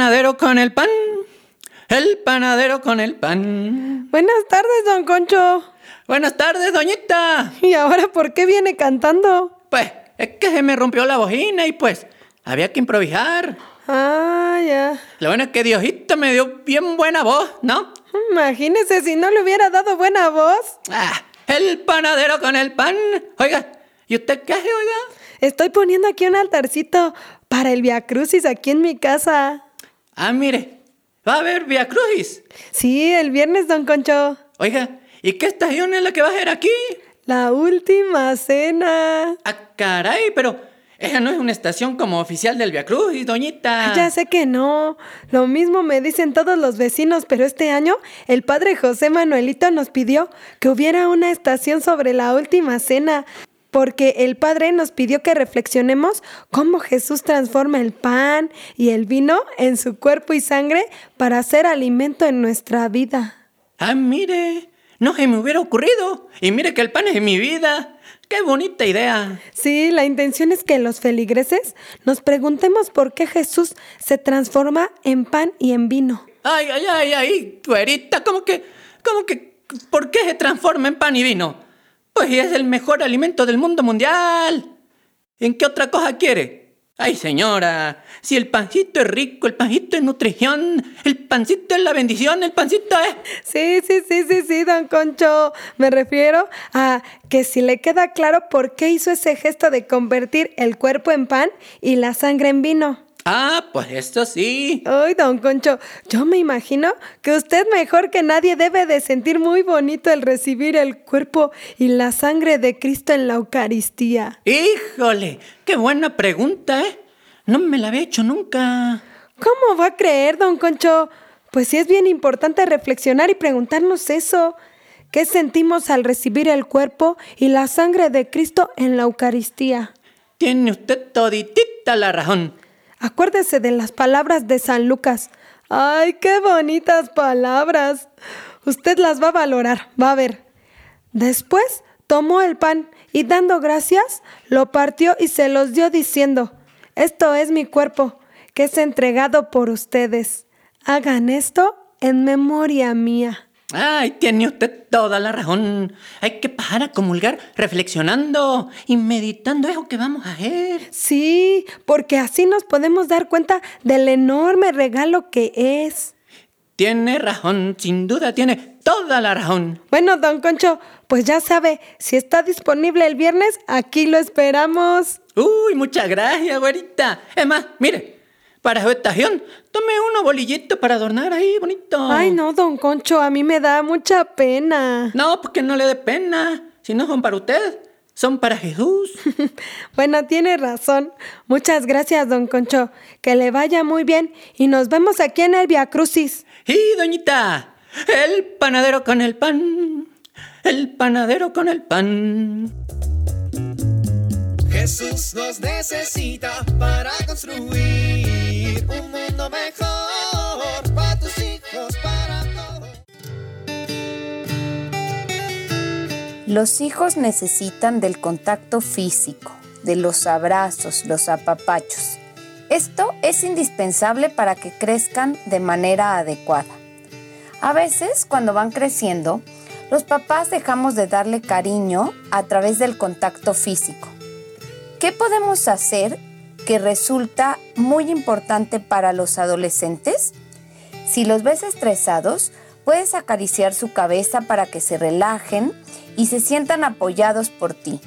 Panadero con el pan. El panadero con el pan. Buenas tardes, don Concho. Buenas tardes, doñita. ¿Y ahora por qué viene cantando? Pues es que se me rompió la bocina y pues había que improvisar. Ah, ya. Lo bueno es que Diosito me dio bien buena voz, ¿no? Imagínese si no le hubiera dado buena voz. Ah, el panadero con el pan. Oiga, ¿y usted qué hace, oiga? Estoy poniendo aquí un altarcito para el Via Crucis aquí en mi casa. Ah, mire, va a haber Via Crucis. Sí, el viernes, don Concho. Oiga, ¿y qué estación es la que va a ser aquí? La última cena. Ah, caray, pero esa no es una estación como oficial del Via Crucis, doñita. Ah, Ya sé que no. Lo mismo me dicen todos los vecinos, pero este año el padre José Manuelito nos pidió que hubiera una estación sobre la última cena. Porque el Padre nos pidió que reflexionemos cómo Jesús transforma el pan y el vino en su cuerpo y sangre para hacer alimento en nuestra vida. Ah, mire, no se me hubiera ocurrido. Y mire que el pan es mi vida. Qué bonita idea. Sí, la intención es que los feligreses nos preguntemos por qué Jesús se transforma en pan y en vino. Ay, ay, ay, ay, güerita, ¿cómo que, cómo que, por qué se transforma en pan y vino? Pues es el mejor alimento del mundo mundial. ¿En qué otra cosa quiere? Ay, señora, si el pancito es rico, el pancito es nutrición, el pancito es la bendición, el pancito es... Sí, sí, sí, sí, sí, don Concho. Me refiero a que si le queda claro por qué hizo ese gesto de convertir el cuerpo en pan y la sangre en vino. Ah, pues esto sí. Ay, don Concho, yo me imagino que usted mejor que nadie debe de sentir muy bonito el recibir el cuerpo y la sangre de Cristo en la Eucaristía. Híjole, qué buena pregunta, ¿eh? No me la había hecho nunca. ¿Cómo va a creer, don Concho? Pues sí es bien importante reflexionar y preguntarnos eso. ¿Qué sentimos al recibir el cuerpo y la sangre de Cristo en la Eucaristía? Tiene usted toditita la razón. Acuérdese de las palabras de San Lucas. ¡Ay, qué bonitas palabras! Usted las va a valorar, va a ver. Después tomó el pan y dando gracias, lo partió y se los dio diciendo, Esto es mi cuerpo, que es entregado por ustedes. Hagan esto en memoria mía. Ay, tiene usted toda la razón. Hay que pasar a comulgar reflexionando y meditando eso que vamos a hacer. Sí, porque así nos podemos dar cuenta del enorme regalo que es. Tiene razón, sin duda tiene toda la razón. Bueno, don Concho, pues ya sabe, si está disponible el viernes, aquí lo esperamos. Uy, muchas gracias, güerita. Es más, mire, para su estación, tome unos bolillitos para adornar ahí, bonito. Ay, no, don Concho, a mí me da mucha pena. No, porque no le dé pena. Si no son para usted, son para Jesús. bueno, tiene razón. Muchas gracias, don Concho. Que le vaya muy bien y nos vemos aquí en el Via Crucis. Y doñita, el panadero con el pan. El panadero con el pan. Jesús nos necesita para construir mejor para tus hijos, para todos. Los hijos necesitan del contacto físico, de los abrazos, los apapachos. Esto es indispensable para que crezcan de manera adecuada. A veces, cuando van creciendo, los papás dejamos de darle cariño a través del contacto físico. ¿Qué podemos hacer resulta muy importante para los adolescentes? Si los ves estresados, puedes acariciar su cabeza para que se relajen y se sientan apoyados por ti.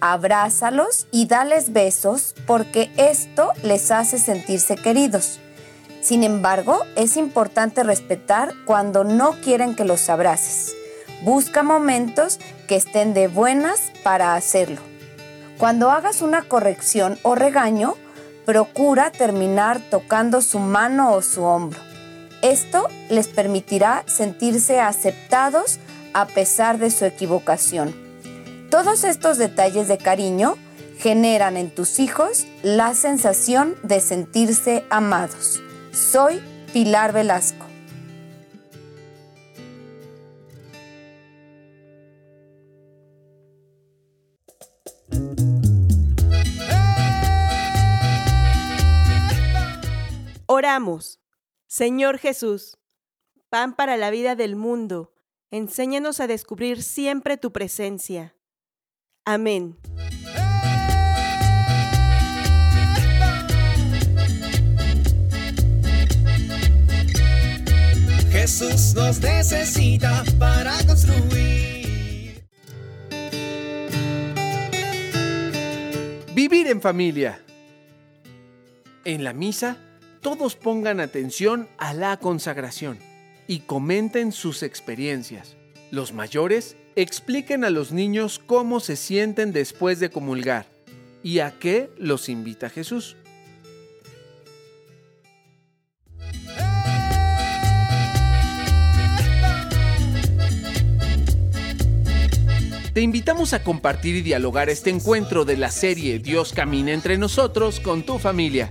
Abrázalos y dales besos porque esto les hace sentirse queridos. Sin embargo, es importante respetar cuando no quieren que los abraces. Busca momentos que estén de buenas para hacerlo. Cuando hagas una corrección o regaño, procura terminar tocando su mano o su hombro. Esto les permitirá sentirse aceptados a pesar de su equivocación. Todos estos detalles de cariño generan en tus hijos la sensación de sentirse amados. Soy Pilar Velasco. Oramos. Señor Jesús, pan para la vida del mundo, enséñanos a descubrir siempre tu presencia. Amén. Jesús nos necesita para construir. Vivir en familia. En la misa, todos pongan atención a la consagración y comenten sus experiencias. Los mayores expliquen a los niños cómo se sienten después de comulgar y a qué los invita Jesús. Te invitamos a compartir y dialogar este encuentro de la serie Dios camina entre nosotros con tu familia.